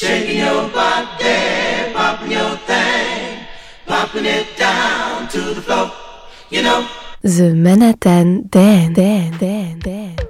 Shaking your body, popping your thing, popping it down to the floor, you know. The Manhattan Dan, Dan, Dan, Dan.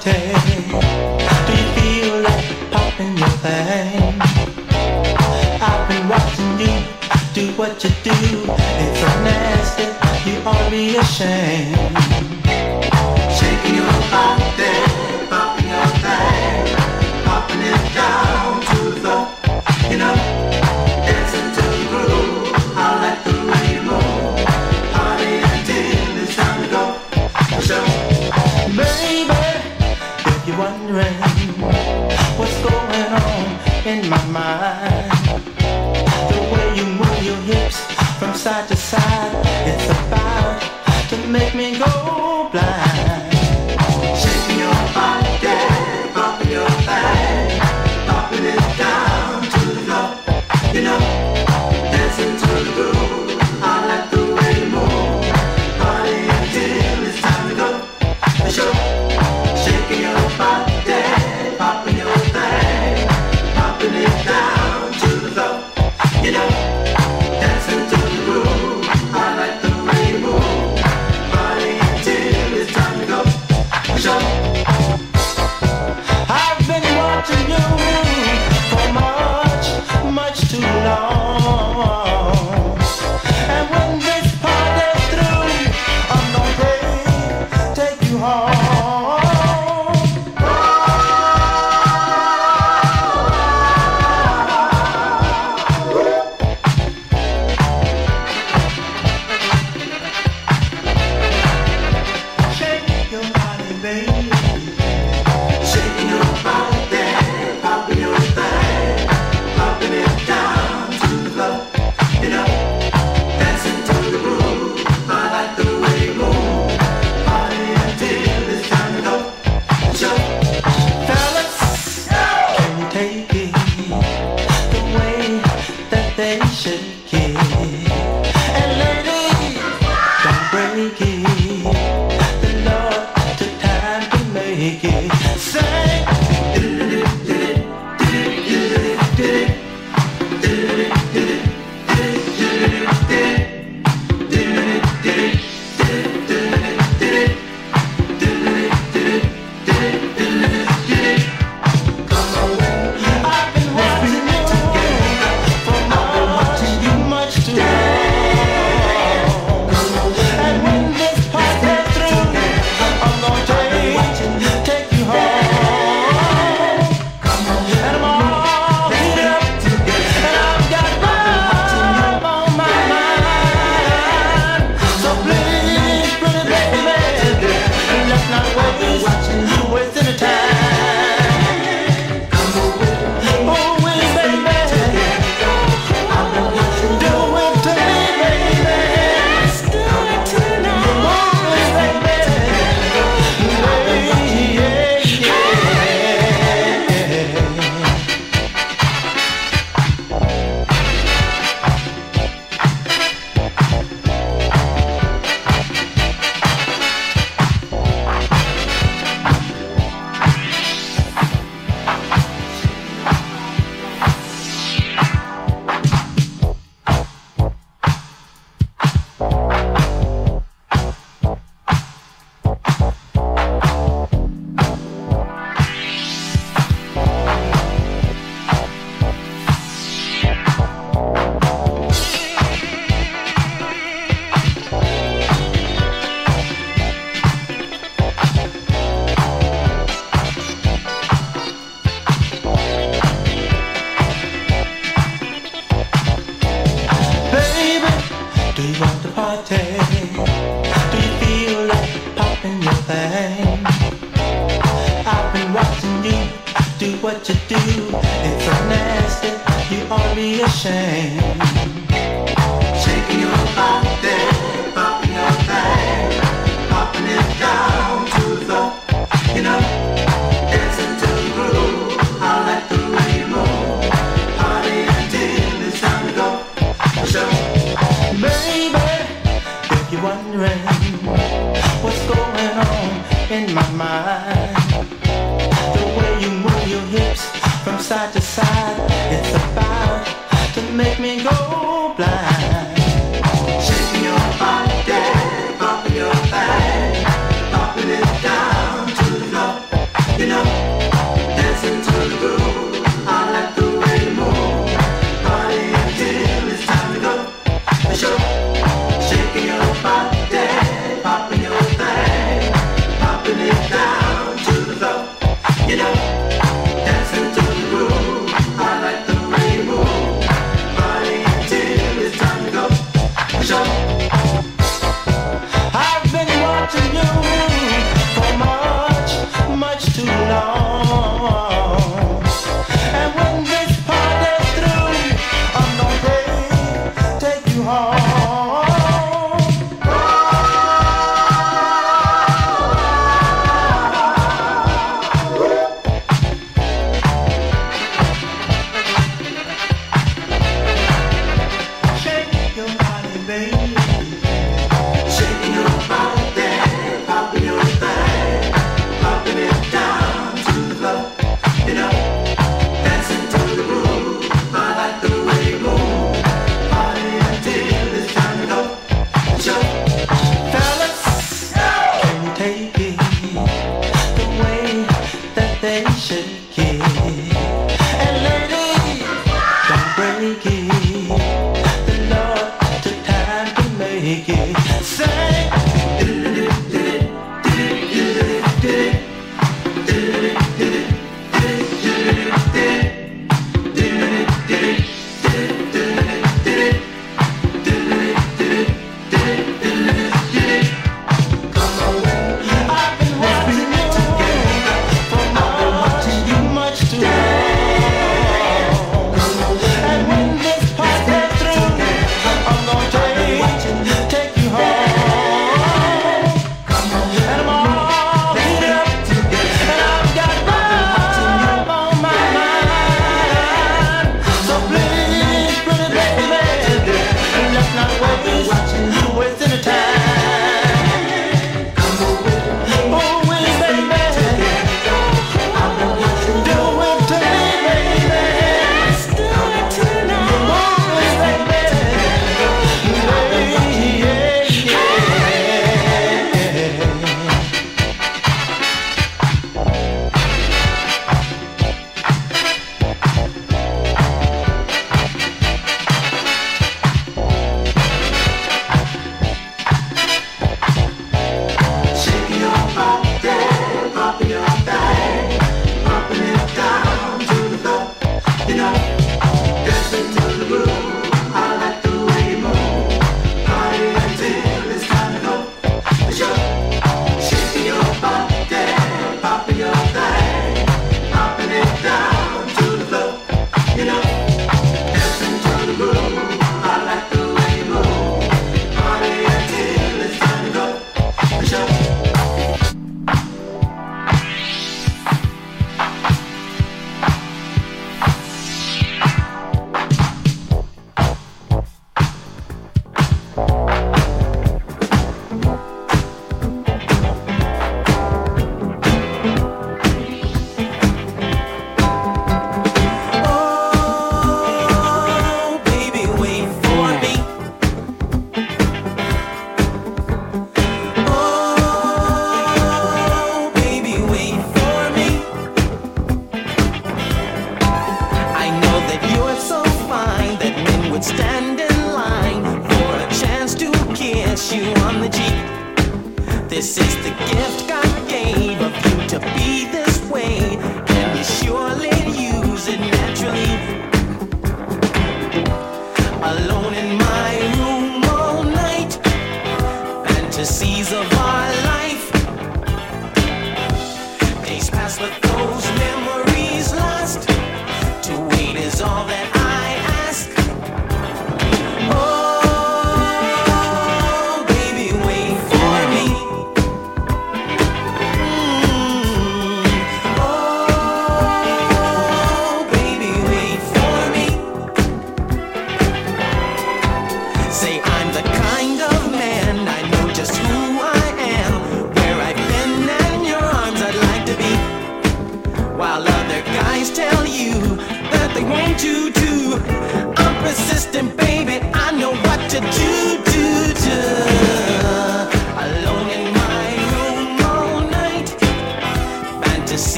Shaking your body, popping it down to the floor.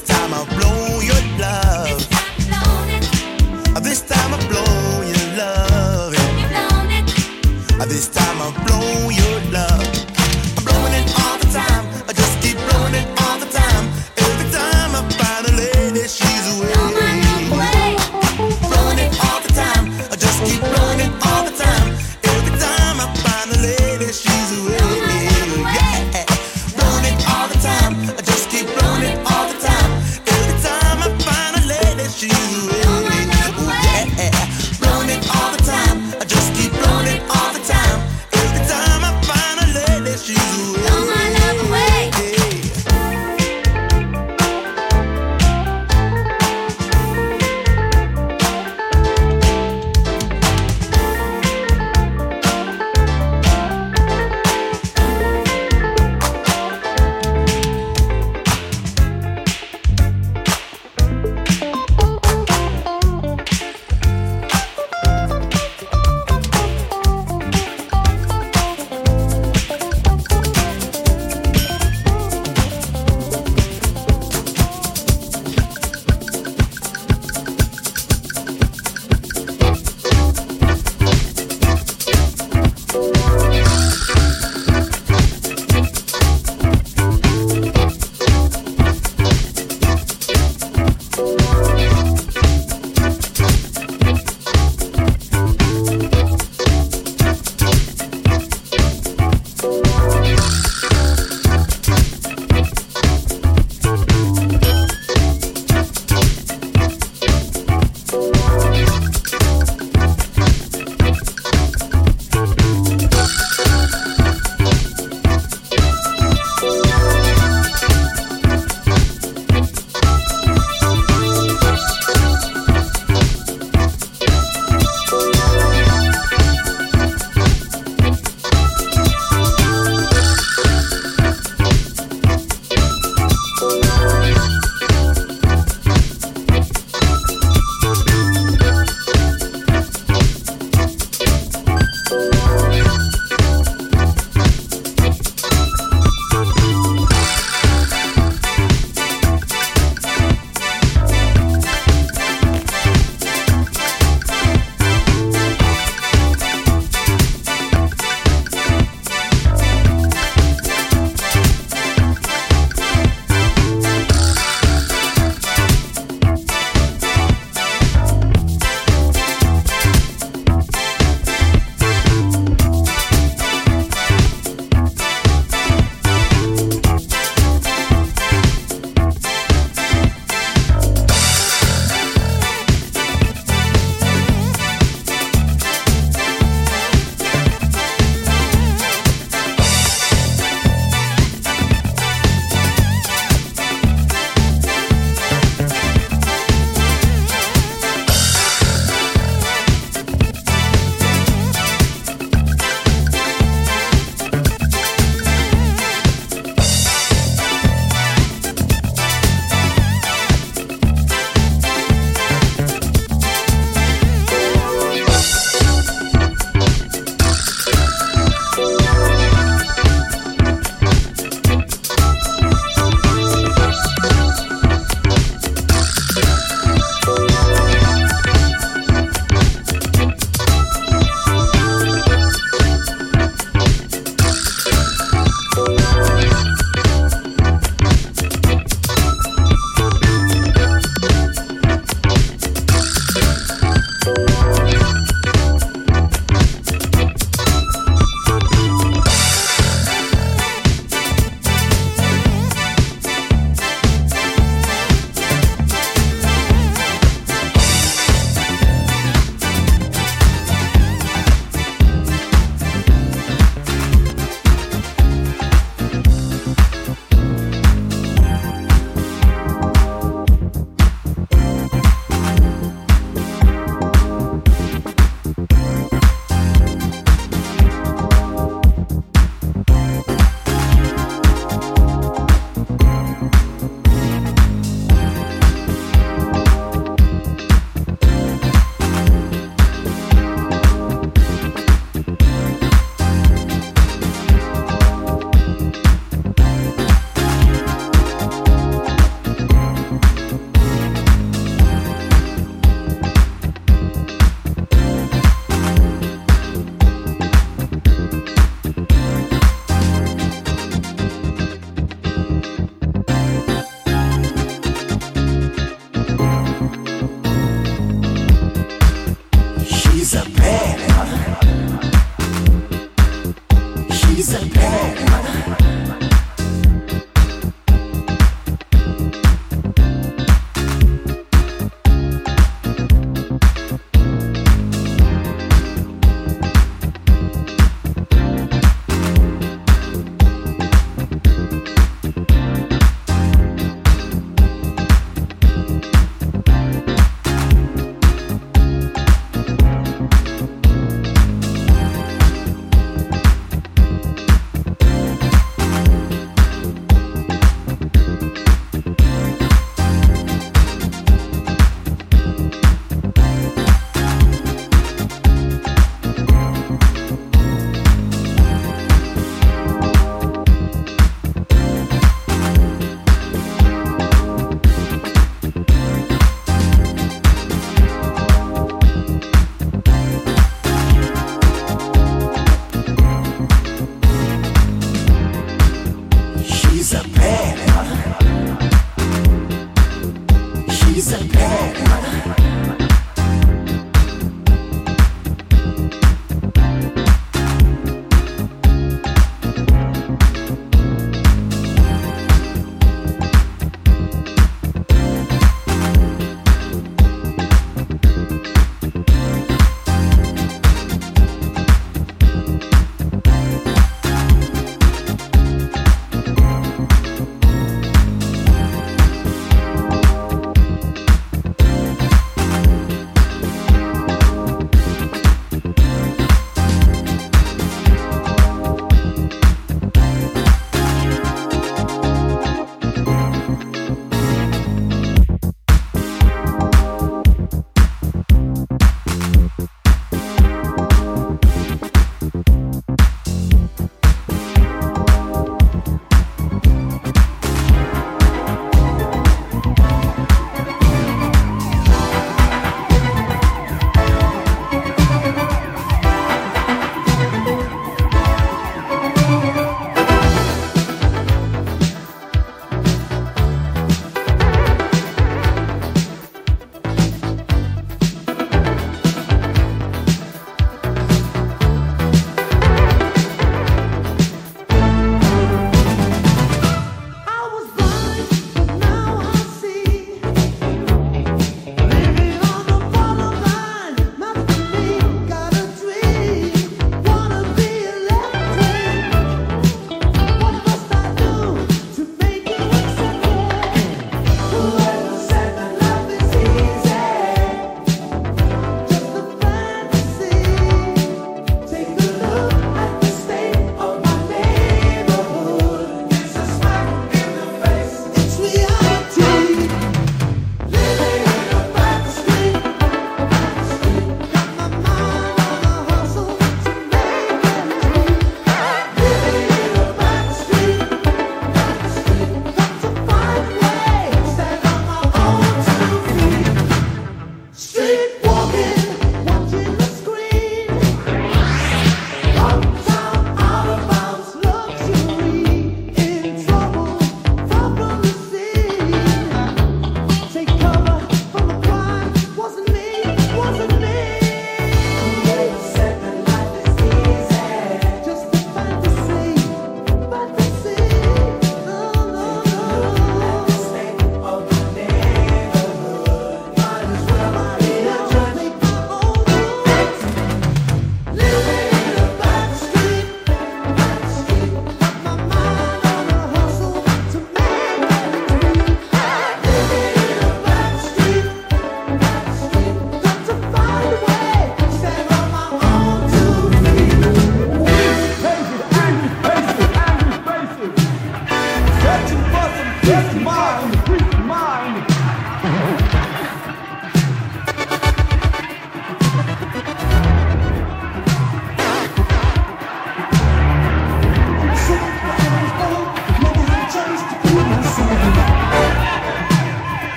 this time I'll blow